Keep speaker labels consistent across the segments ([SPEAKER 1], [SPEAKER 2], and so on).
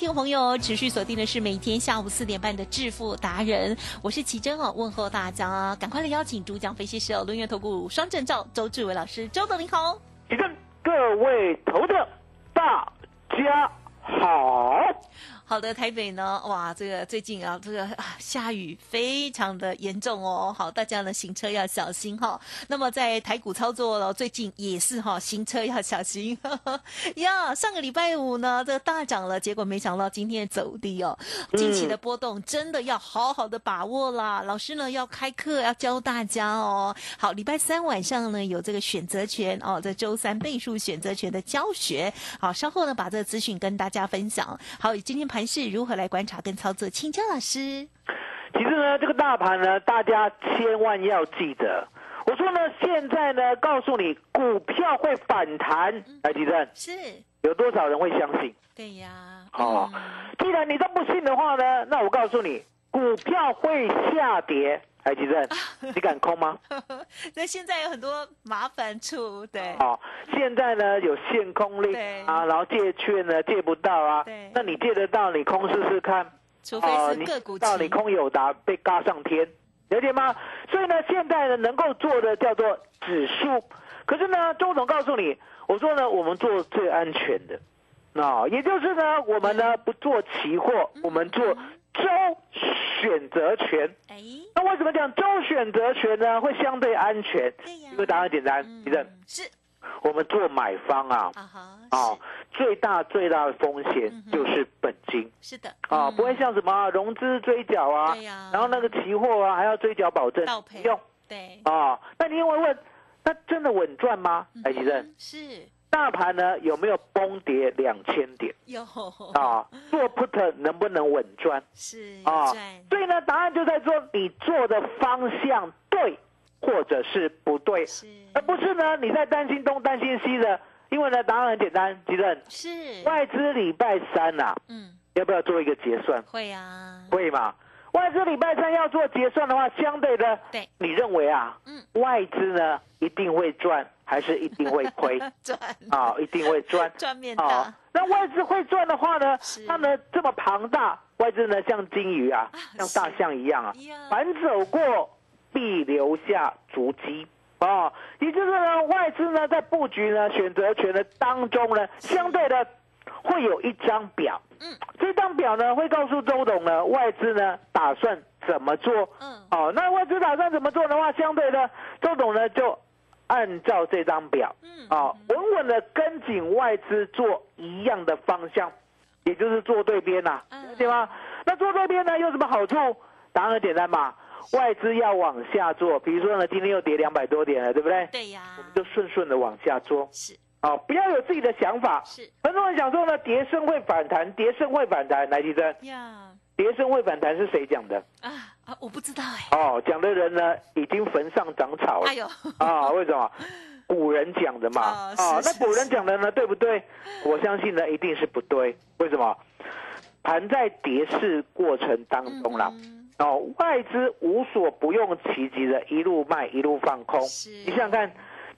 [SPEAKER 1] 听众朋友持续锁定的是每天下午四点半的致富达人，我是奇珍哦，问候大家，赶快来邀请主讲分析师哦，轮月投顾双证照周志伟老师，周总您好。
[SPEAKER 2] 奇珍各位投的，大家好。
[SPEAKER 1] 好的，台北呢，哇，这个最近啊，这个啊下雨非常的严重哦。好，大家呢行车要小心哈。那么在台股操作了，最近也是哈，行车要小心 呀。上个礼拜五呢，这个大涨了，结果没想到今天走低哦。近期的波动真的要好好的把握啦。老师呢要开课要教大家哦。好，礼拜三晚上呢有这个选择权哦，在周三倍数选择权的教学。好，稍后呢把这个资讯跟大家分享。好，今天盘是如何来观察跟操作？请教老师。
[SPEAKER 2] 其实呢，这个大盘呢，大家千万要记得。我说呢，现在呢，告诉你股票会反弹，来地震，
[SPEAKER 1] 是
[SPEAKER 2] 有多少人会相信？
[SPEAKER 1] 对呀。
[SPEAKER 2] 哦，既然你都不信的话呢，那我告诉你，股票会下跌。来提振，你敢空吗？
[SPEAKER 1] 那现在有很多麻烦处，对。
[SPEAKER 2] 哦，现在呢有限空令啊，然后借券呢借不到啊。
[SPEAKER 1] 对。
[SPEAKER 2] 那你借得到，你空试试看。
[SPEAKER 1] 除非是个股
[SPEAKER 2] 到你空有达被嘎上天，了解吗？所以呢，现在呢能够做的叫做指数。可是呢，周总告诉你，我说呢，我们做最安全的，那也就是呢，我们呢不做期货，我们做周选择权。
[SPEAKER 1] 哎。
[SPEAKER 2] 那为什么讲周选择权呢？会相对安全？
[SPEAKER 1] 对呀。
[SPEAKER 2] 因为答案简单，你的
[SPEAKER 1] 是。
[SPEAKER 2] 我们做买方啊，
[SPEAKER 1] 啊哈，
[SPEAKER 2] 哦，最大最大的风险就是本金。
[SPEAKER 1] 是的。
[SPEAKER 2] 啊，不会像什么融资追缴啊。然后那个期货啊，还要追缴保证，
[SPEAKER 1] 不
[SPEAKER 2] 用。
[SPEAKER 1] 对。
[SPEAKER 2] 啊，那你会问，那真的稳赚吗？哎，先生。
[SPEAKER 1] 是。
[SPEAKER 2] 大盘呢有没有崩跌两千点？
[SPEAKER 1] 有。
[SPEAKER 2] 啊，做 put 能不能稳赚？
[SPEAKER 1] 是。啊，
[SPEAKER 2] 所以呢，答案就在说你做的方向对，或者是不对，
[SPEAKER 1] 是，
[SPEAKER 2] 而不是呢你在担心东担心西的。因为呢，答案很简单，吉正。
[SPEAKER 1] 是。
[SPEAKER 2] 外资礼拜三呐，
[SPEAKER 1] 嗯，
[SPEAKER 2] 要不要做一个结算？
[SPEAKER 1] 会啊。
[SPEAKER 2] 会嘛？外资礼拜三要做结算的话，相对的，
[SPEAKER 1] 对，
[SPEAKER 2] 你认为啊，
[SPEAKER 1] 嗯，
[SPEAKER 2] 外资呢一定会赚，还是一定会亏？
[SPEAKER 1] 赚
[SPEAKER 2] 啊，一定会赚，
[SPEAKER 1] 赚面大。
[SPEAKER 2] 那外资会赚的话呢，它呢这么庞大，外资呢像金鱼啊，像大象一样啊，反走过必留下足迹啊。也就是呢，外资呢在布局呢选择权的当中呢，相对的会有一张表。
[SPEAKER 1] 嗯，
[SPEAKER 2] 这张表呢会告诉周董呢，外资呢打算怎么做。
[SPEAKER 1] 嗯，
[SPEAKER 2] 哦，那外资打算怎么做的话，相对的周董呢就按照这张表，
[SPEAKER 1] 嗯，
[SPEAKER 2] 啊，稳稳的跟紧外资做一样的方向，也就是做对边呐，对吗？那做对边呢有什么好处？答案很简单嘛，外资要往下做，比如说呢，今天又跌两百多点了，对不对？
[SPEAKER 1] 对呀，
[SPEAKER 2] 我们就顺顺的往下做。
[SPEAKER 1] 是。
[SPEAKER 2] 啊，不要有自己的想法。
[SPEAKER 1] 是，
[SPEAKER 2] 很多人想说呢，跌升会反弹，跌升会反弹。来，吉生。
[SPEAKER 1] 呀，
[SPEAKER 2] 跌升会反弹是谁讲的？
[SPEAKER 1] 啊啊，我不知道哎。
[SPEAKER 2] 哦，讲的人呢，已经坟上长草了。
[SPEAKER 1] 哎呦。
[SPEAKER 2] 啊，为什么？古人讲的嘛。
[SPEAKER 1] 啊，
[SPEAKER 2] 那古人讲的呢，对不对？我相信呢，一定是不对。为什么？盘在跌势过程当中啦。哦，外资无所不用其极的，一路卖，一路放空。你想想看。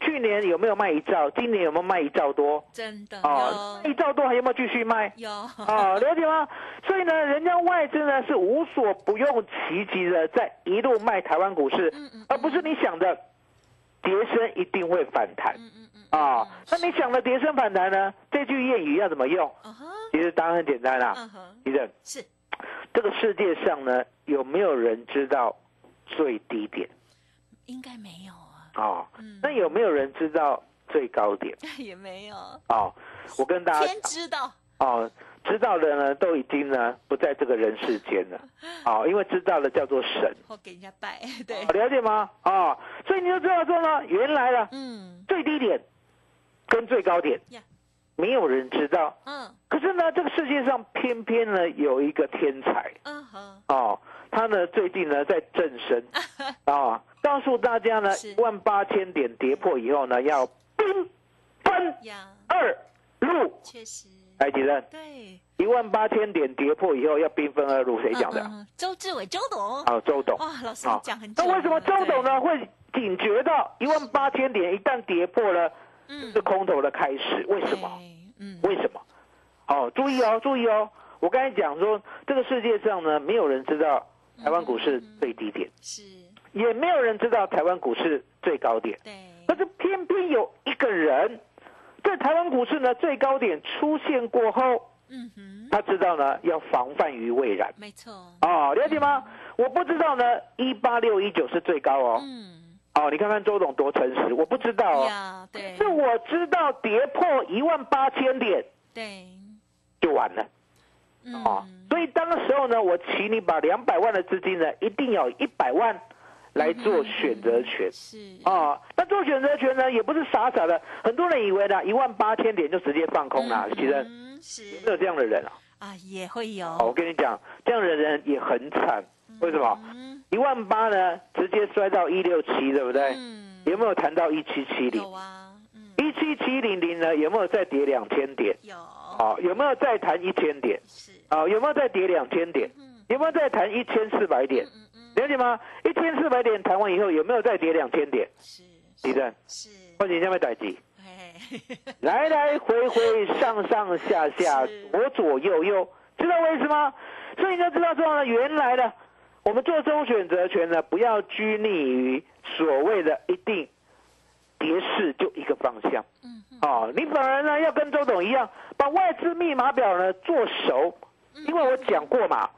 [SPEAKER 2] 去年有没有卖一兆？今年有没有卖一兆多？
[SPEAKER 1] 真的
[SPEAKER 2] 哦，一兆多还有没有继续卖？
[SPEAKER 1] 有
[SPEAKER 2] 哦，了解吗？所以呢，人家外资呢是无所不用其极的，在一路卖台湾股市，而不是你想的跌升一定会反弹。
[SPEAKER 1] 嗯嗯嗯。
[SPEAKER 2] 啊，那你想的跌升反弹呢？这句谚语要怎么用？其实答案很简单啦。
[SPEAKER 1] 嗯哼。
[SPEAKER 2] 李正
[SPEAKER 1] 是
[SPEAKER 2] 这个世界上呢，有没有人知道最低点？
[SPEAKER 1] 应该没有。
[SPEAKER 2] 哦，那有没有人知道最高点？
[SPEAKER 1] 也没有。
[SPEAKER 2] 哦，我跟大家
[SPEAKER 1] 先知道。
[SPEAKER 2] 哦，知道的呢都已经呢不在这个人世间了，哦，因为知道的叫做神，
[SPEAKER 1] 我给人家拜，对，
[SPEAKER 2] 了解吗？哦，所以你就知道说呢，原来了，
[SPEAKER 1] 嗯，
[SPEAKER 2] 最低点跟最高点
[SPEAKER 1] 呀，
[SPEAKER 2] 没有人知道，
[SPEAKER 1] 嗯。
[SPEAKER 2] 可是呢，这个世界上偏偏呢有一个天才。
[SPEAKER 1] 嗯哼，
[SPEAKER 2] 哦，他呢最近呢在正身。啊、告诉大家呢
[SPEAKER 1] 是
[SPEAKER 2] 一万八千点跌破以后呢要兵分，二路，
[SPEAKER 1] 确实，
[SPEAKER 2] 来几人？
[SPEAKER 1] 对，
[SPEAKER 2] 一万八千点跌破以后要兵分二路，谁讲的？
[SPEAKER 1] 周志伟周董，
[SPEAKER 2] 哦，周董。
[SPEAKER 1] 哇，老师
[SPEAKER 2] 啊
[SPEAKER 1] 讲很
[SPEAKER 2] 那为什么周董呢会警觉到一万八千点一旦跌破了，是空头的开始？为什么？
[SPEAKER 1] 对？嗯，
[SPEAKER 2] 为什么？哦，注意哦，注意哦！我刚才讲说，这个世界上呢，没有人知道台湾股市最低点，
[SPEAKER 1] 是，
[SPEAKER 2] 也没有人知道台湾股市最高点。
[SPEAKER 1] 对，
[SPEAKER 2] 可是偏偏有一个人，在台湾股市呢最高点出现过后，
[SPEAKER 1] 嗯哼，
[SPEAKER 2] 他知道呢要防范于未然。
[SPEAKER 1] 没错，
[SPEAKER 2] 哦，了解吗？我不知道呢，一八六一九是最高哦。
[SPEAKER 1] 嗯，
[SPEAKER 2] 哦，你看看周董多诚实，我不知道哦。
[SPEAKER 1] 呀，对，
[SPEAKER 2] 是我知道跌破一万八千点
[SPEAKER 1] 对，
[SPEAKER 2] 就完了
[SPEAKER 1] 嗯，
[SPEAKER 2] 哦。所以当时候呢，我请你把两百万的资金呢，一定要一百万来做选择权。
[SPEAKER 1] 是，
[SPEAKER 2] 啊，那做选择权呢，也不是傻傻的，很多人以为呢，一万八千点就直接放空了。其实
[SPEAKER 1] 嗯，是
[SPEAKER 2] 有没有这样的人啊？
[SPEAKER 1] 啊，也会有，
[SPEAKER 2] 哦，我跟你讲，这样的人也很惨。为什么？
[SPEAKER 1] 嗯，
[SPEAKER 2] 一万八呢，直接摔到一六七，对不对？
[SPEAKER 1] 嗯，
[SPEAKER 2] 有没有谈到一七七零
[SPEAKER 1] 有？啊，嗯，
[SPEAKER 2] 一七七零零呢，有没有再跌两千点？
[SPEAKER 1] 有，
[SPEAKER 2] 哦，有没有再谈一千点？
[SPEAKER 1] 是，
[SPEAKER 2] 哦，有没有再跌两千点？
[SPEAKER 1] 嗯
[SPEAKER 2] 有没有再谈一千四百点？了解吗？一千四百点谈完以后，有没有再跌两千点？
[SPEAKER 1] 是，
[SPEAKER 2] 地震，
[SPEAKER 1] 是，
[SPEAKER 2] 或者下面逮几？
[SPEAKER 1] 哎，
[SPEAKER 2] 来来回回，上上下下
[SPEAKER 1] 是，
[SPEAKER 2] 左左右右，知道为什么？所以你就知道说呢，原来呢，我们做周选择权呢，不要拘泥于所谓的一定跌势就一个方向。
[SPEAKER 1] 嗯嗯
[SPEAKER 2] 哦，你反而呢要跟周董一样，把外资密码表呢做熟，
[SPEAKER 1] 嗯
[SPEAKER 2] 因为我讲过嘛，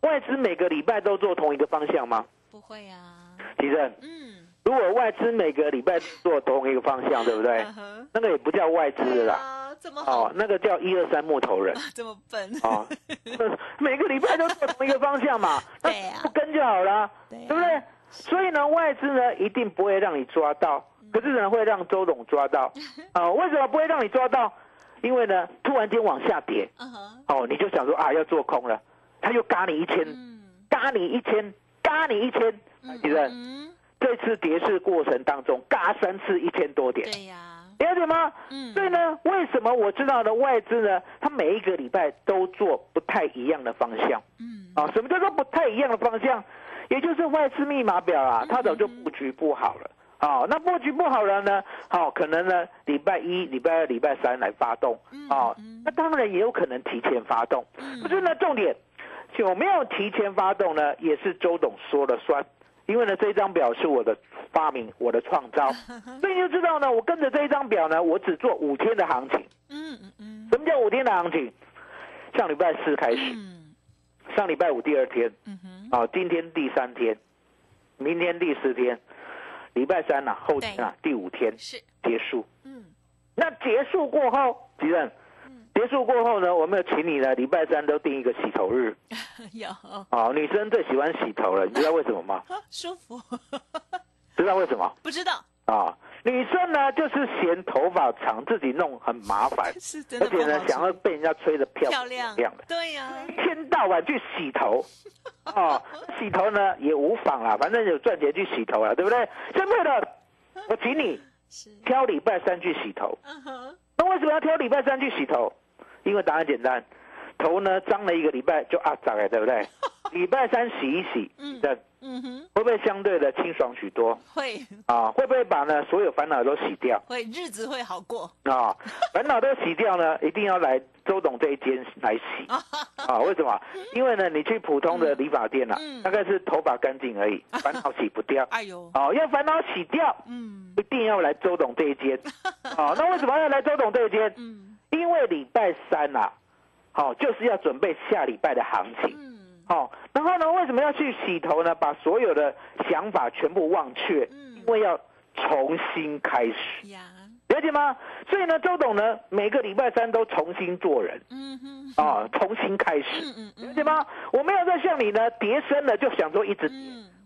[SPEAKER 2] 外资每个礼拜都做同一个方向吗？
[SPEAKER 1] 不会啊，
[SPEAKER 2] 其正，
[SPEAKER 1] 嗯，
[SPEAKER 2] 如果外资每个礼拜做同一个方向，对不对？
[SPEAKER 1] 嗯
[SPEAKER 2] 那个也不叫外资
[SPEAKER 1] 对
[SPEAKER 2] 了啦，
[SPEAKER 1] 啊，这么好？
[SPEAKER 2] 哦，，那个叫一二三木头人。
[SPEAKER 1] 这么笨，
[SPEAKER 2] 哦，每个礼拜都做同一个方向嘛，那
[SPEAKER 1] 对啊。
[SPEAKER 2] 不跟就好了，
[SPEAKER 1] 对啊。
[SPEAKER 2] 对不对？所以呢，外资呢一定不会让你抓到，可是呢会让周董抓到。啊，为什么不会让你抓到？因为呢，突然间往下跌，哦，你就想说啊要做空了，他又嘎你一千，
[SPEAKER 1] 嗯，
[SPEAKER 2] 嘎你一千，嘎你一千，其实
[SPEAKER 1] 嗯，
[SPEAKER 2] 这次跌势过程当中，嘎三次一千多点，
[SPEAKER 1] 对呀，
[SPEAKER 2] 了解吗？
[SPEAKER 1] 嗯，
[SPEAKER 2] 所以呢，为什么我知道的？外资呢，他每一个礼拜都做不太一样的方向
[SPEAKER 1] 嗯，
[SPEAKER 2] 啊。什么叫做不太一样的方向？也就是外资密码表啊，他早就布局不好了。啊，那布局不好了呢，好、可能呢，礼拜一、礼拜二、礼拜三来发动啊，那当然也有可能提前发动。可是呢，重点有没有提前发动呢？也是周董说了算，因为呢，这张表是我的发明，我的创造，所以你就知道呢，我跟着这一张表呢，我只做五天的行情。
[SPEAKER 1] 嗯嗯嗯
[SPEAKER 2] 什么叫五天的行情？上礼拜四开始，
[SPEAKER 1] 嗯
[SPEAKER 2] 上礼拜五第二天，
[SPEAKER 1] 嗯哼，
[SPEAKER 2] 啊，今天第三天，明天第四天，礼拜三呐、后天啊，第五天
[SPEAKER 1] 是，
[SPEAKER 2] 结束。
[SPEAKER 1] 嗯
[SPEAKER 2] 那结束过后，吉任，结束过后呢，我们有请你呢，礼拜三都定一个洗头日
[SPEAKER 1] 有
[SPEAKER 2] 啊。女生最喜欢洗头了，你知道为什么吗？
[SPEAKER 1] 舒服，
[SPEAKER 2] 知道为什么
[SPEAKER 1] 不知道，
[SPEAKER 2] 啊？女生呢，就是嫌头发长，自己弄很麻烦，
[SPEAKER 1] 是真
[SPEAKER 2] 而且呢，想要被人家吹得漂
[SPEAKER 1] 漂亮
[SPEAKER 2] 亮的。
[SPEAKER 1] 对呀，
[SPEAKER 2] 一天到晚去洗头，哦，洗头呢也无妨啦，反正有赚钱去洗头了，对不对？相对的，我请你，挑礼拜三去洗头。
[SPEAKER 1] 嗯哼，
[SPEAKER 2] 那为什么要挑礼拜三去洗头？因为答案简单，头呢脏了一个礼拜就啊脏了，对不对？礼拜三洗一洗，
[SPEAKER 1] 嗯
[SPEAKER 2] 这
[SPEAKER 1] 嗯哼，
[SPEAKER 2] 会不会相对的清爽许多
[SPEAKER 1] 会
[SPEAKER 2] 啊？会不会把呢所有烦恼都洗掉
[SPEAKER 1] 会日子会好过，
[SPEAKER 2] 啊？烦恼都洗掉呢，一定要来周董这一间来洗 啊？为什么？因为呢，你去普通的理发店啊，
[SPEAKER 1] 嗯
[SPEAKER 2] 大概是头发干净而已，烦恼洗不掉。
[SPEAKER 1] 哎呦，
[SPEAKER 2] 哦，要烦恼洗掉，
[SPEAKER 1] 嗯
[SPEAKER 2] 一定要来周董这一间。哦，那为什么要来周董这一间？
[SPEAKER 1] 嗯
[SPEAKER 2] 因为礼拜三呐、好、就是要准备下礼拜的行情。
[SPEAKER 1] 嗯。
[SPEAKER 2] 好、然后呢，为什么要去洗头呢？把所有的想法全部忘却，
[SPEAKER 1] 嗯。
[SPEAKER 2] 因为要重新开始。
[SPEAKER 1] 呀，
[SPEAKER 2] 了了解吗？所以呢，周董呢，每个礼拜三都重新做人，嗯哼，啊，重新开始，嗯嗯，了解吗？我没有在像你呢，跌深了就想说一直跌，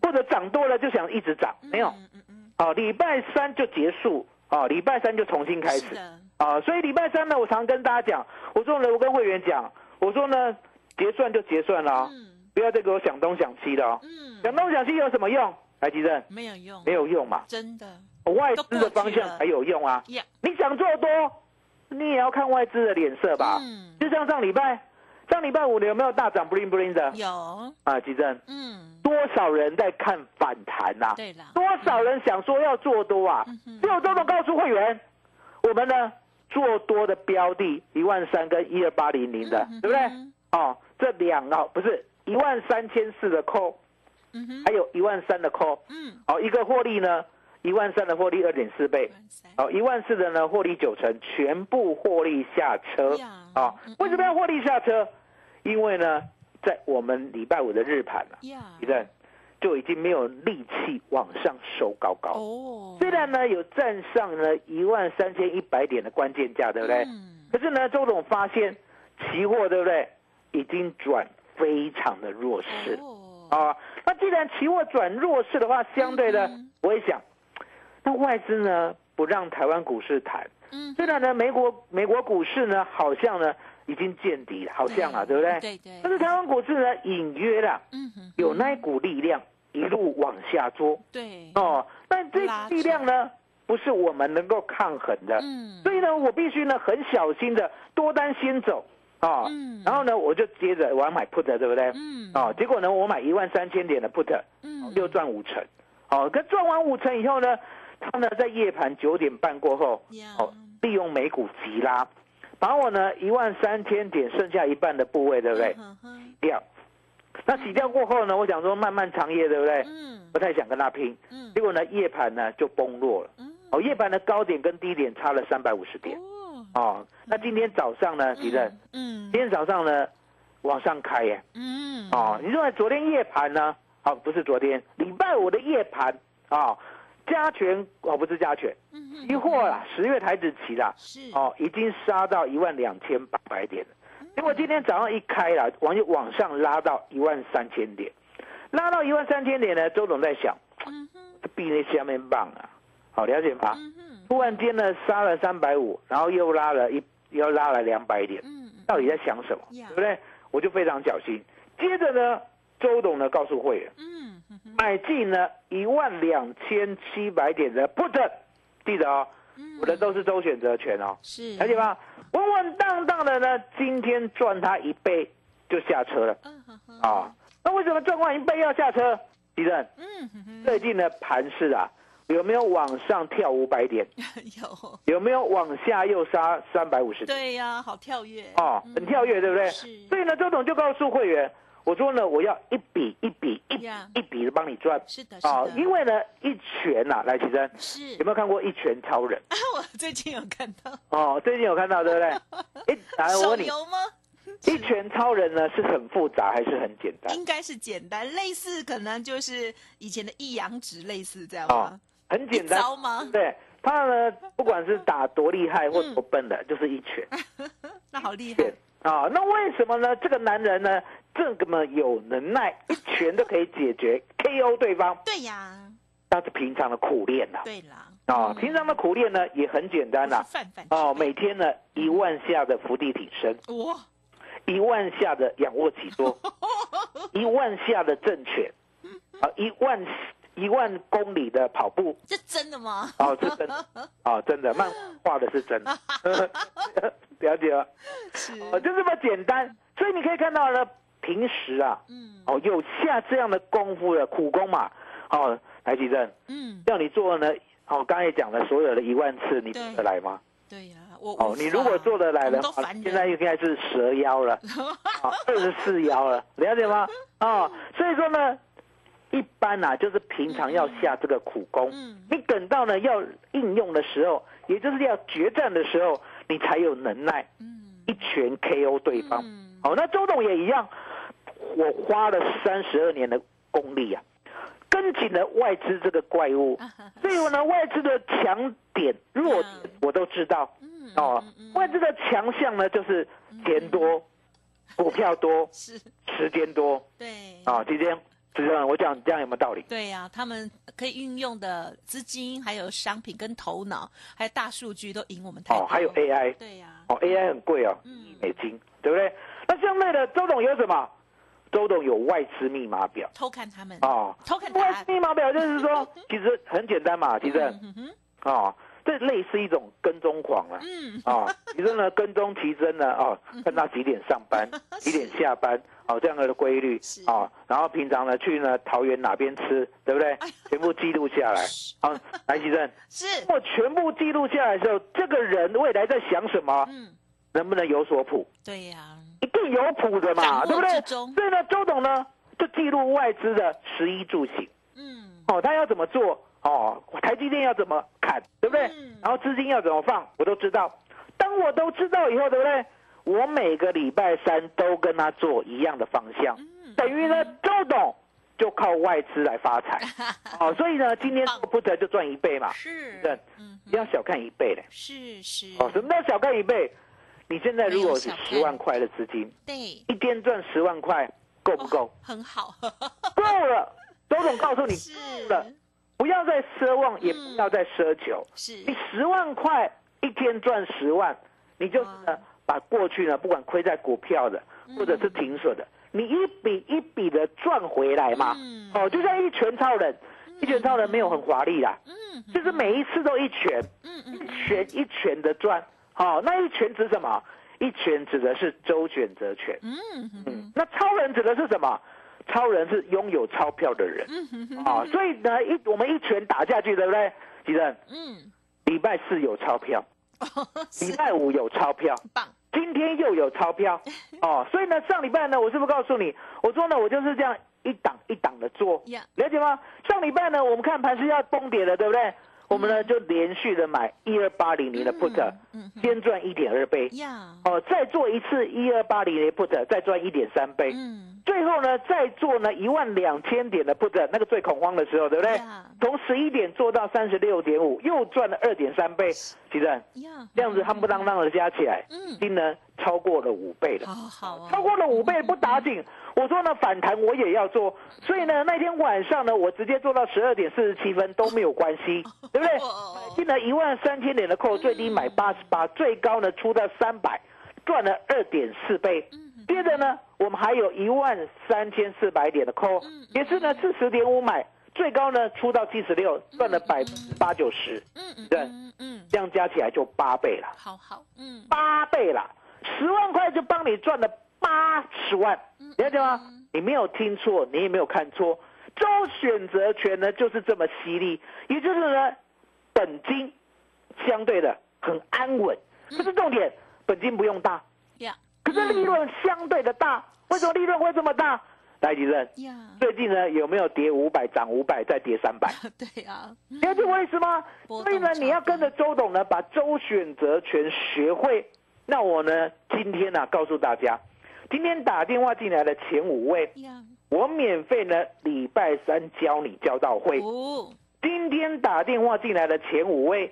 [SPEAKER 2] 或者涨多了就想一直涨，没有，嗯嗯嗯，啊，礼拜三就结束，啊，礼拜三就重新开始，啊，所以礼拜三呢，我常跟大家讲，我说呢，我跟会员讲，我说呢，结算就结算了，嗯，不要再给我想东想西的，嗯，想东想西有什么用？来，吉正，
[SPEAKER 1] 没有用，
[SPEAKER 2] 没有用嘛，
[SPEAKER 1] 真的。
[SPEAKER 2] 外资的方向才有用啊！你想做多，你也要看外资的脸色吧。嗯，就像上礼拜，上礼拜五你有没有大涨 bling bling 的？
[SPEAKER 1] 有
[SPEAKER 2] 啊，吉正。嗯，多少人在看反弹呐？
[SPEAKER 1] 对了，
[SPEAKER 2] 多少人想说要做多啊？只有周总告诉会员，我们呢做多的标的一万三跟一二八零零的，对不对？哦，这两个不是一万三千四的 call，嗯，还有一万三的 call，嗯，好，一个获利呢。一万三的获利二点四倍，好，一万四的呢获利九成，全部获利下车啊！为什么要获利下车？因为呢，在我们礼拜五的日盘啊，一阵就已经没有力气往上收高高哦。虽然呢有站上了一万三千一百点的关键价，对不对？嗯可是呢，周总发现期货对不对，已经转非常的弱势哦啊。那既然期货转弱势的话，相对的，我也想。那外资呢不让台湾股市谈，嗯，虽然呢美国美国股市呢好像呢已经见底了，好像啊，对不对？
[SPEAKER 1] 对对。
[SPEAKER 2] 但是台湾股市呢隐约啦，嗯哼，有那一股力量一路往下捉，
[SPEAKER 1] 对，
[SPEAKER 2] 哦，但这力量呢不是我们能够抗衡的，嗯，所以呢我必须呢很小心的多单先走，啊，嗯，然后呢我就接着我要买 put，对不对？嗯，哦，结果呢我买一万三千点的 put，嗯，又赚五成，哦，可赚完五成以后呢？他呢，在夜盘九点半过后，哦，利用美股急拉，把我呢一万三千点剩下一半的部位，对不对？洗掉。那洗掉过后呢，我想说漫漫长夜，对不对？嗯。不太想跟他拼。嗯。结果呢，夜盘呢就崩落了。嗯。哦，夜盘的高点跟低点差了三百五十点。哦。哦，那今天早上呢，敌人？嗯。今天早上呢，往上开耶。嗯。哦，你认为昨天夜盘呢？哦，不是昨天，礼拜五的夜盘啊。加权哦，不是加权，期货啦，十月台子期啦，是哦，已经杀到一万两千八百点了。结果今天早上一开了，往就往上拉到一万三千点，拉到一万三千点呢，周总在想，嗯哼，币那下面棒啊，好了解吗？突然间呢，杀了三百五，然后又拉了一，又拉了两百点，嗯到底在想什么？对不对？我就非常小心。接着呢，周董呢告诉会员，嗯。买进呢一万两千七百点的 put，记得哦，我的都是周选择权哦，
[SPEAKER 1] 是，
[SPEAKER 2] 了解吗？稳稳当当的呢，今天赚它一倍就下车了，啊，那为什么赚完一倍要下车？地震，嗯，最近的盘势啊，有没有往上跳五百点？
[SPEAKER 1] 有，
[SPEAKER 2] 有没有往下又杀三百五十？
[SPEAKER 1] 对呀，好跳跃，
[SPEAKER 2] 哦，很跳跃，对不对？是，所以呢，周董就告诉会员。我说呢，我要一笔一笔一一笔的帮你赚，
[SPEAKER 1] 是的，啊，
[SPEAKER 2] 因为呢，一拳呐，来，齐生，
[SPEAKER 1] 是
[SPEAKER 2] 有没有看过一拳超人？
[SPEAKER 1] 啊 我最近有看到，
[SPEAKER 2] 哦，最近有看到，对不对？
[SPEAKER 1] 哎，来，我问你，吗？
[SPEAKER 2] 一拳超人呢是很复杂还是很简单？
[SPEAKER 1] 应该是简单，类似可能就是以前的一阳指，类似这样吗？
[SPEAKER 2] 很简单
[SPEAKER 1] 吗？
[SPEAKER 2] 对，他呢，不管是打多厉害或多笨的，就是一拳，
[SPEAKER 1] 那好厉害
[SPEAKER 2] 啊！那为什么呢？这个男人呢？这么有能耐，一拳都可以解决 KO 对方。
[SPEAKER 1] 对呀，
[SPEAKER 2] 那是平常的苦练呐。
[SPEAKER 1] 对啦，
[SPEAKER 2] 啊，平常的苦练呢也很简单呐。哦，每天呢一万下的伏地挺身，哇，一万下的仰卧起坐，一万下的正拳，啊，一万一万公里的跑步。
[SPEAKER 1] 这真的吗？
[SPEAKER 2] 哦，是真的。哦，真的，漫画的是真的。了解了。是。哦，就这么简单，所以你可以看到呢。平时啊，嗯，哦，有下这样的功夫的苦功嘛，哦，台积电，嗯，要你做呢，哦，刚才讲了所有的一万次，你做得来吗？
[SPEAKER 1] 对呀，我哦，
[SPEAKER 2] 你如果做得来的话，现在应该是蛇妖了，啊，二十四腰了，了解吗？哦，所以说呢，一般呐，就是平常要下这个苦功，嗯，你等到呢要应用的时候，也就是要决战的时候，你才有能耐，嗯，一拳 KO 对方，好，那周董也一样。我花了三十二年的功力啊，跟跟紧了外资这个怪物，所以呢外资的强点、弱点我都知道。哦，外资的强项呢就是钱多、股票多、
[SPEAKER 1] 是
[SPEAKER 2] 时间多。
[SPEAKER 1] 对
[SPEAKER 2] 啊，今天主持人，我讲这样有没有道理？
[SPEAKER 1] 对呀、他们可以运用的资金，还有商品跟头脑，还有大数据都赢我们太多。
[SPEAKER 2] 哦，还有 AI，
[SPEAKER 1] 对呀、
[SPEAKER 2] 哦，AI 很贵哦，
[SPEAKER 1] 嗯
[SPEAKER 2] 美金，对不对？那相对的，周董有什么？周董有外资密码表。
[SPEAKER 1] 偷看他们
[SPEAKER 2] 哦，
[SPEAKER 1] 偷看答
[SPEAKER 2] 外
[SPEAKER 1] 案
[SPEAKER 2] 资密码表就是说，其实很简单嘛，其实。
[SPEAKER 1] 嗯哼，
[SPEAKER 2] 哦，这类似一种跟踪狂啊。
[SPEAKER 1] 嗯，
[SPEAKER 2] 哦，其实呢，跟踪奇珍呢，哦，看他几点上班，几点下班，哦，这样的规律。
[SPEAKER 1] 啊，
[SPEAKER 2] 哦，然后平常呢去呢桃园哪边吃，对不对？全部记录下来。好，来，奇珍，
[SPEAKER 1] 是，
[SPEAKER 2] 我全部记录下来的时候，这个人未来在想什么，
[SPEAKER 1] 嗯，
[SPEAKER 2] 能不能有所谱？
[SPEAKER 1] 对呀、
[SPEAKER 2] 一定有谱的嘛，
[SPEAKER 1] 握
[SPEAKER 2] 对不对？所以呢，周董呢就记录外资的十一住行，
[SPEAKER 1] 嗯，
[SPEAKER 2] 哦，他要怎么做，哦，台积电要怎么砍，对不对？
[SPEAKER 1] 嗯
[SPEAKER 2] 然后资金要怎么放，我都知道。当我都知道以后，对不对？我每个礼拜三都跟他做一样的方向，
[SPEAKER 1] 嗯
[SPEAKER 2] 等于呢，周董就靠外资来发财，哦，所以呢，今天
[SPEAKER 1] 棒
[SPEAKER 2] 不得就赚一倍嘛，
[SPEAKER 1] 是
[SPEAKER 2] 对，
[SPEAKER 1] 嗯，
[SPEAKER 2] 不要小看一倍嘞。
[SPEAKER 1] 是是，
[SPEAKER 2] 哦，什么叫小看一倍？你现在如果是十万块的资金，
[SPEAKER 1] 对，
[SPEAKER 2] 一天赚十万块，够不够？
[SPEAKER 1] 哦很好，
[SPEAKER 2] 够了。周总告诉你，够了，不要再奢望，也不要再奢求。
[SPEAKER 1] 是，
[SPEAKER 2] 你十万块一天赚十万，你就是呢把过去呢不管亏在股票的或者是停损的，你一笔一笔的赚回来嘛。
[SPEAKER 1] 嗯。
[SPEAKER 2] 哦，就像一拳超人，一拳超人没有很华丽啦，
[SPEAKER 1] 嗯。
[SPEAKER 2] 就是每一次都一拳，一
[SPEAKER 1] 嗯嗯，
[SPEAKER 2] 拳一拳的赚。好、那一拳指什么？一拳指的是周选择权。
[SPEAKER 1] 嗯嗯
[SPEAKER 2] 嗯，那超人指的是什么？超人是拥有钞票的人
[SPEAKER 1] 嗯
[SPEAKER 2] 啊，所以呢，一我们一拳打下去，对不对？吉正，
[SPEAKER 1] 嗯，
[SPEAKER 2] 礼拜四有钞票，礼拜五有钞票，
[SPEAKER 1] 棒，
[SPEAKER 2] 今天又有钞票，哦，所以呢，上礼拜呢，我是不是告诉你，我说呢，我就是这样一档一档的做，了解吗？上礼拜呢，我们看盘是要崩跌的，对不对？我们呢就连续的买一二八零零的 put，先赚一点二倍，哦，再做一次一二八零零 put，再赚一点三倍，
[SPEAKER 1] 嗯，
[SPEAKER 2] 最后呢，再做呢一万两千点的 put，那个最恐慌的时候，对不对？
[SPEAKER 1] 呀？
[SPEAKER 2] 从十一点做到三十六点五，又赚了二点三倍，其实
[SPEAKER 1] 呀，
[SPEAKER 2] 这样子夯不啷当的加起来，
[SPEAKER 1] 嗯。
[SPEAKER 2] 金呢超过了五倍了。
[SPEAKER 1] 好
[SPEAKER 2] 超过了五倍不打紧，我说呢反弹我也要做，所以呢那天晚上呢我直接做到十二点四十七分都没有关系，对不对？
[SPEAKER 1] 哦
[SPEAKER 2] 买进了一万三千点的扣，最低买八十八，最高呢出到三百，赚了二点四倍。接着呢我们还有一万三千四百点的扣，也是呢四十点五买，最高呢出到七十六，赚了百分之八九十，
[SPEAKER 1] 嗯嗯
[SPEAKER 2] 对
[SPEAKER 1] 嗯嗯，
[SPEAKER 2] 这样加起来就八倍了。
[SPEAKER 1] 好好，嗯，
[SPEAKER 2] 八倍了，十万块就帮你赚了八十万，了解吗？你没有听错，你也没有看错，周选择权呢就是这么犀利，也就是呢，本金相对的很安稳，可是重点，本金不用大，
[SPEAKER 1] 呀
[SPEAKER 2] 可是利润相对的大，为什么利润会这么大？来，吉正，最近呢有没有跌五百涨五百再跌三百？
[SPEAKER 1] 对啊，
[SPEAKER 2] 了解我意思吗？所以呢你要跟着周董呢，把周选择权学会。那我呢，今天呢、告诉大家，今天打电话进来的前五位，我免费呢礼拜三教你教到会。
[SPEAKER 1] 哦，
[SPEAKER 2] 今天打电话进来的前五位，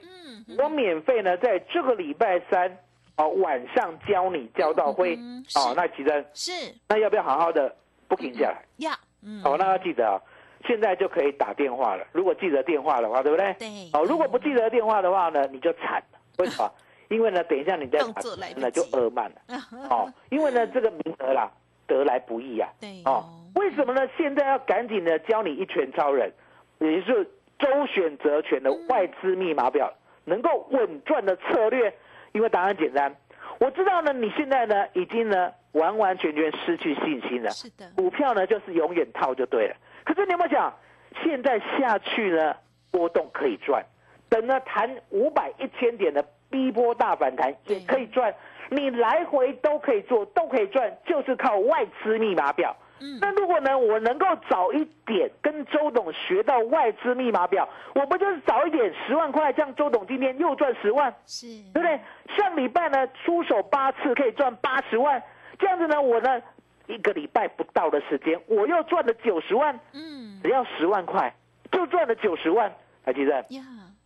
[SPEAKER 1] 嗯，
[SPEAKER 2] 我免费呢在这个礼拜三哦晚上教你教到会。
[SPEAKER 1] 嗯
[SPEAKER 2] 哦，那其实
[SPEAKER 1] 是
[SPEAKER 2] 那要不要好好的 booking 下来？
[SPEAKER 1] 要，嗯，
[SPEAKER 2] 哦，那要记得啊，现在就可以打电话了。如果记得电话的话，对不对？
[SPEAKER 1] 对
[SPEAKER 2] 哦，如果不记得电话的话呢，你就惨了。为什么？因为呢，等一下你再打
[SPEAKER 1] 动作来不及
[SPEAKER 2] 那就耳满了。哦，因为呢，这个名额啦，得来不易啊。
[SPEAKER 1] 对
[SPEAKER 2] 哦，为什么呢？现在要赶紧的教你一拳超人，也就是周选择权的外资密码表，能够稳赚的策略。因为答案简单，我知道呢，你现在呢已经呢完完全全失去信心了。
[SPEAKER 1] 是的，
[SPEAKER 2] 股票呢就是永远套就对了。可是你有没有想，现在下去呢波动可以赚，等呢谈五百一千点的逼波大反弹也可以赚，你来回都可以做，都可以赚，就是靠外资密码表。
[SPEAKER 1] 嗯。
[SPEAKER 2] 那如果呢，我能够早一点跟周董学到外资密码表，我不就是早一点十万块，像周董今天又赚十万，
[SPEAKER 1] 是，
[SPEAKER 2] 对不对？上礼拜呢出手八次可以赚八十万，这样子呢，我呢一个礼拜不到的时间，我又赚了九十万，
[SPEAKER 1] 嗯，
[SPEAKER 2] 只要十万块就赚了九十万。还记得，
[SPEAKER 1] 呀，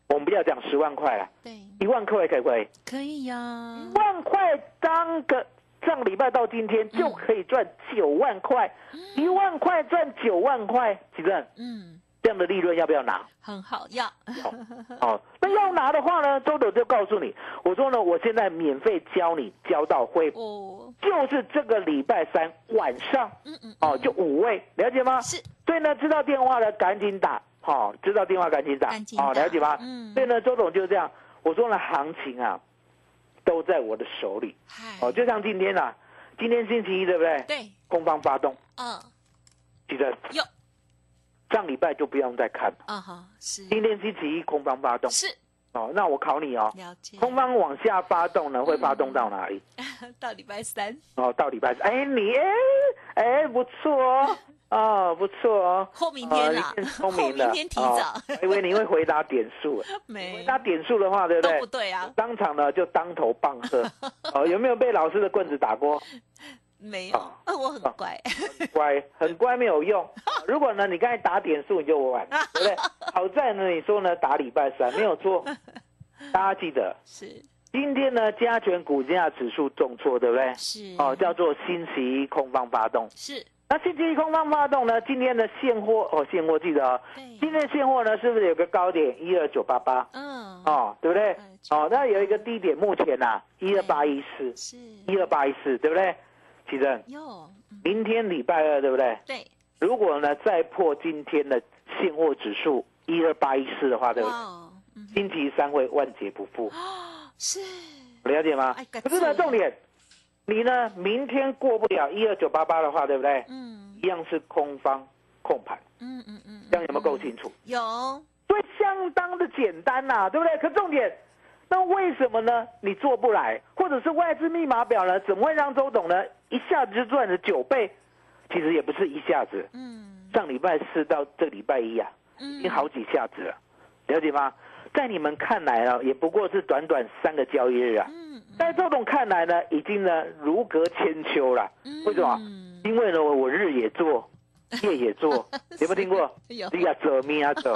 [SPEAKER 2] 我们不要讲十万块了，
[SPEAKER 1] 对，
[SPEAKER 2] 一万块可不可以？
[SPEAKER 1] 可以呀，
[SPEAKER 2] 一万块当个上个礼拜到今天就可以赚九万块，一万块赚九万块，奇正
[SPEAKER 1] 嗯，
[SPEAKER 2] 这样的利润要不要拿？
[SPEAKER 1] 很好，要，
[SPEAKER 2] 哦，那要拿的话呢，周董就告诉你，我说呢，我现在免费教你教到会，
[SPEAKER 1] 哦，
[SPEAKER 2] 就是这个礼拜三晚上，
[SPEAKER 1] 嗯嗯，
[SPEAKER 2] 哦，就五位，了解吗？
[SPEAKER 1] 是，
[SPEAKER 2] 所以呢，知道电话的赶紧打，好、知道电话赶紧打，
[SPEAKER 1] 赶紧打
[SPEAKER 2] 哦，了解吗？
[SPEAKER 1] 嗯。
[SPEAKER 2] 所以呢，周董就这样，我说呢，行情啊，都在我的手里，哦，就像今天啊，今天星期一对不对？
[SPEAKER 1] 对，
[SPEAKER 2] 空方发动，
[SPEAKER 1] 嗯，
[SPEAKER 2] 记得？
[SPEAKER 1] 有，
[SPEAKER 2] 上礼拜就不用再看。了，
[SPEAKER 1] 啊哈，是，
[SPEAKER 2] 今天星期一空方发动，
[SPEAKER 1] 是，
[SPEAKER 2] 哦，那我考你哦，
[SPEAKER 1] 了解，
[SPEAKER 2] 空方往下发动呢，会发动到哪里？
[SPEAKER 1] 到礼拜三，
[SPEAKER 2] 哦，到礼拜三。哎，你哎哎，不错哦，哦，不错哦。
[SPEAKER 1] 后明天
[SPEAKER 2] 明
[SPEAKER 1] 天提早
[SPEAKER 2] 哦我以为你会回答点数，回
[SPEAKER 1] 没，
[SPEAKER 2] 答点数的话，对不
[SPEAKER 1] 都
[SPEAKER 2] 对？
[SPEAKER 1] 不对啊，
[SPEAKER 2] 当场呢就当头棒喝。哦，有没有被老师的棍子打过？
[SPEAKER 1] 没有，我很乖，
[SPEAKER 2] 很乖，很乖没有用。如果呢你刚才打点数你就完，对不对？好在呢你说呢打礼拜三没有错，大家记得
[SPEAKER 1] 是
[SPEAKER 2] 今天呢加权股价指数重挫，对不对？
[SPEAKER 1] 是，
[SPEAKER 2] 哦，叫做星期一空方发动。
[SPEAKER 1] 是，
[SPEAKER 2] 那星期一空方发动呢？今天的现货哦，现货记得今天的现货呢是不是有个高点？一二九八八。
[SPEAKER 1] 嗯，
[SPEAKER 2] 哦，对不对？
[SPEAKER 1] 哎？
[SPEAKER 2] 哦，那有一个低点，目前呐一二八一四，
[SPEAKER 1] 是，
[SPEAKER 2] 一二八一四，对不对？其正，
[SPEAKER 1] 有，嗯。
[SPEAKER 2] 明天礼拜二对不对？
[SPEAKER 1] 对，
[SPEAKER 2] 如果呢再破今天的现货指数一二八一四的话，对星期三会万劫不复，
[SPEAKER 1] 哦，是，
[SPEAKER 2] 了解吗？
[SPEAKER 1] 哎？
[SPEAKER 2] 可是
[SPEAKER 1] 的，
[SPEAKER 2] 重点，你呢明天过不了一二九八八的话，对不对？
[SPEAKER 1] 嗯
[SPEAKER 2] 一样是空方控盘，
[SPEAKER 1] 嗯嗯嗯，
[SPEAKER 2] 这样有没有够清楚？
[SPEAKER 1] 有，
[SPEAKER 2] 所以相当的简单呐、对不对？可重点，那为什么呢？你做不来，或者是外资密码表呢？怎么会让周董呢一下子就赚了九倍？其实也不是一下子，
[SPEAKER 1] 嗯
[SPEAKER 2] 上礼拜四到这礼拜一啊，已
[SPEAKER 1] 嗯
[SPEAKER 2] 经好几下子了，了解吗？在你们看来呢，也不过是短短三个交易日啊，
[SPEAKER 1] 嗯
[SPEAKER 2] 在周董看来呢，已经呢如隔千秋了。
[SPEAKER 1] 嗯，
[SPEAKER 2] 为什么？因为呢，我日也做，夜也做，有没有听过？
[SPEAKER 1] 有
[SPEAKER 2] 你呀，走咪呀走。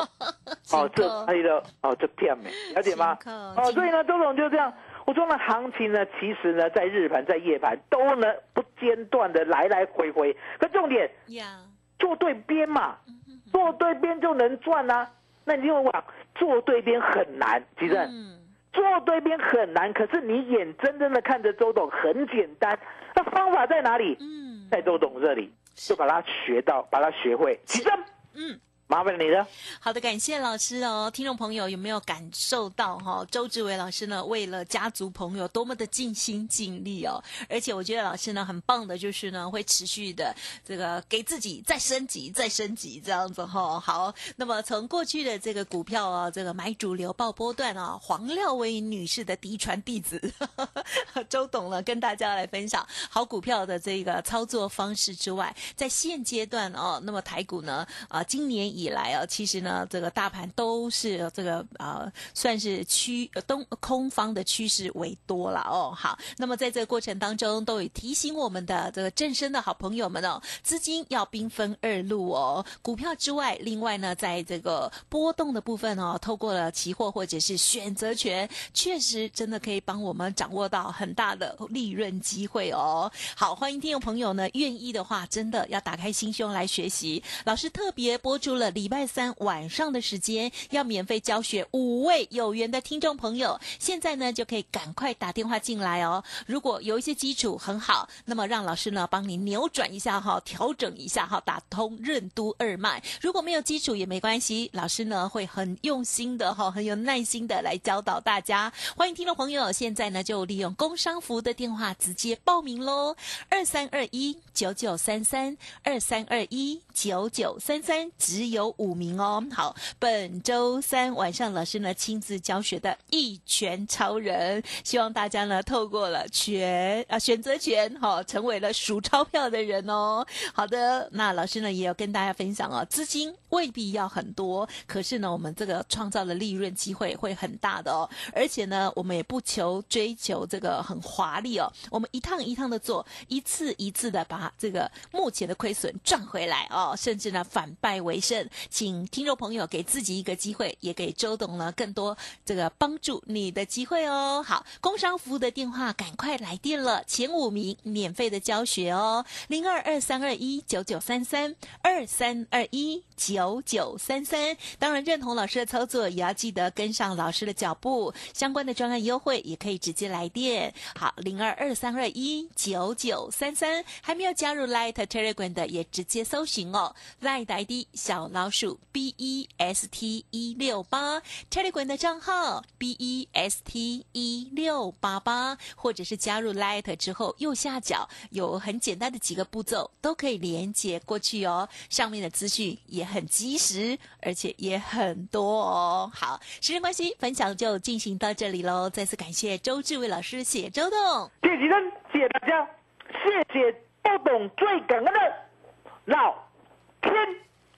[SPEAKER 2] 哦，这还有哦，这骗美，了解吗？哦，所以呢，周总就这样。我说呢，行情呢，其实呢，在日盘、在夜盘都能不间断的来来回回。可重点
[SPEAKER 1] 呀，
[SPEAKER 2] 做对边嘛，做对边就能赚啊。那你就往做对边很难，其实
[SPEAKER 1] 嗯
[SPEAKER 2] 做对边很难。可是你眼睁睁的看着周董很简单，那方法在哪里？
[SPEAKER 1] 嗯，
[SPEAKER 2] 在周董这里，就把它学到，把它学会。起身
[SPEAKER 1] 嗯。
[SPEAKER 2] 麻烦你了。
[SPEAKER 1] 好的，感谢老师哦。听众朋友有没有感受到哈、周志伟老师呢，为了家族朋友多么的尽心尽力哦？而且我觉得老师呢很棒的，就是呢会持续的这个给自己再升级、再升级这样子哈、好，那么从过去的这个股票啊，这个买主流报波段啊，黄廖薇女士的嫡传弟子 周董呢，跟大家来分享好股票的这个操作方式之外，在现阶段哦，那么台股呢，啊、今年以来啊，其实呢，这个大盘都是这个呃，算是趋东空方的趋势为多了哦。好，那么在这个过程当中，都有提醒我们的这个正身的好朋友们哦，资金要兵分二路哦。股票之外，另外呢，在这个波动的部分哦，透过了期货或者是选择权，确实真的可以帮我们掌握到很大的利润机会哦。好，欢迎听众朋友呢，愿意的话，真的要打开心胸来学习。老师特别播出了礼拜三晚上的时间，要免费教学五位有缘的听众朋友，现在呢就可以赶快打电话进来哦。如果有一些基础很好，那么让老师呢帮你扭转一下哈，调整一下哈，打通任督二脉。如果没有基础也没关系，老师呢会很用心的哈，很有耐心的来教导大家。欢迎听众朋友，现在呢就利用工商服的电话直接报名喽，二三二一九九三三二三二一九九三三，只有。有五名哦。好，本周三晚上老师呢亲自教学的一拳超人，希望大家呢透过了权啊选择权，哈，成为了数钞票的人哦。好的，那老师呢也要跟大家分享哦，资金未必要很多，可是呢我们这个创造的利润机会会很大的哦。而且呢我们也不求追求这个很华丽哦，我们一趟一趟的做，一次一次的把这个目前的亏损赚回来哦，甚至呢反败为胜。请听众朋友给自己一个机会，也给周董呢更多这个帮助你的机会哦。好，工商服务的电话赶快来电了，前五名免费的教学哦，零二二三二一九九三三二三二一九九三三。当然认同老师的操作，也要记得跟上老师的脚步，相关的专案优惠也可以直接来电。好，零二二三二一九九三三，还没有加入 Light Telegram 的也直接搜寻哦，Light ID 小老鼠 B E S T 一六八 Telegram 的账号 B E S T 一六八八，或者是加入 Light 之后右下角有很简单的几个步骤，都可以连接过去哦。上面的资讯也很及时，而且也很多哦。好，时间关系，分享就进行到这里喽。再次感谢周志伟老师，谢周董。
[SPEAKER 2] 谢谢，大家，谢谢周董，最感恩的老天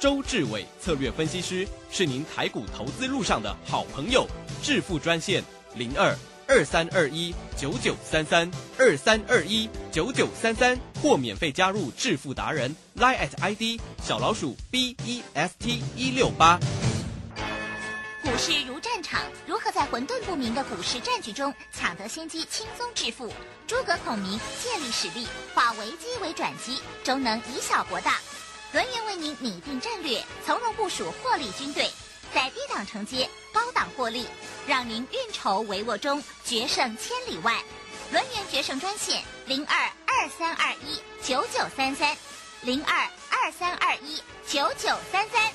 [SPEAKER 3] 周志伟策略分析师是您台股投资路上的好朋友。致富专线零二二三二一九九三三二三二一九九三三，或免费加入致富达人 Line at ID 小老鼠 B E S T 一六八。
[SPEAKER 4] 股市如战场，如何在混沌不明的股市战局中抢得先机，轻松致富？诸葛孔明借力使力，化危机为转机，终能以小博大。轮源为您拟定战略，从容部署获利军队，在低档承接，高档获利，让您运筹帷幄中决胜千里外。轮源决胜专线零二二三二一九九三三零二二三二一九九三三。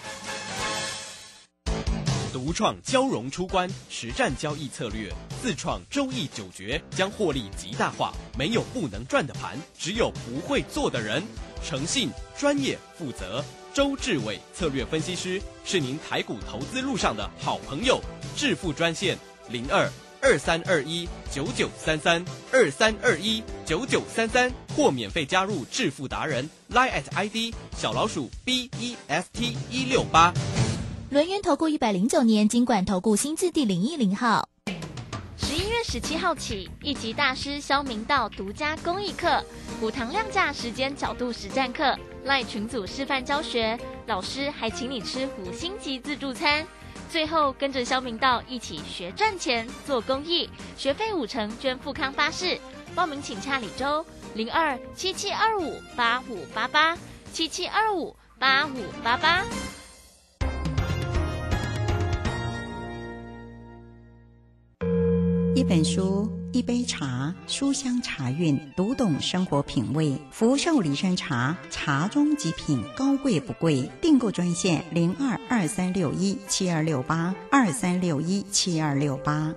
[SPEAKER 3] 独创交融出关实战交易策略，自创周易九诀，将获利极大化。没有不能赚的盘，只有不会做的人。诚信、专业、负责，周志伟策略分析师是您台股投资路上的好朋友。致富专线零二二三二一九九三三二三二一九九三三，或免费加入致富达人 Line at ID 小老鼠 B E S T 一六八。
[SPEAKER 4] 轮源投顾一百零九年金管投顾新字第零一零号。
[SPEAKER 5] 十七号起，一级大师肖明道独家公益课，五堂量价时间角度实战课，赖群组示范教学，老师还请你吃五星级自助餐。最后跟着肖明道一起学赚钱、做公益，学费五成捐富康巴士。报名请洽李周零二七七二五八五八八七七二五八五八八。
[SPEAKER 6] 一本书，一杯茶，书香茶韵，读懂生活品味。福寿礼山茶，茶中极品，高贵不贵。订购专线零二二三六一七二六八二三六一七二六八。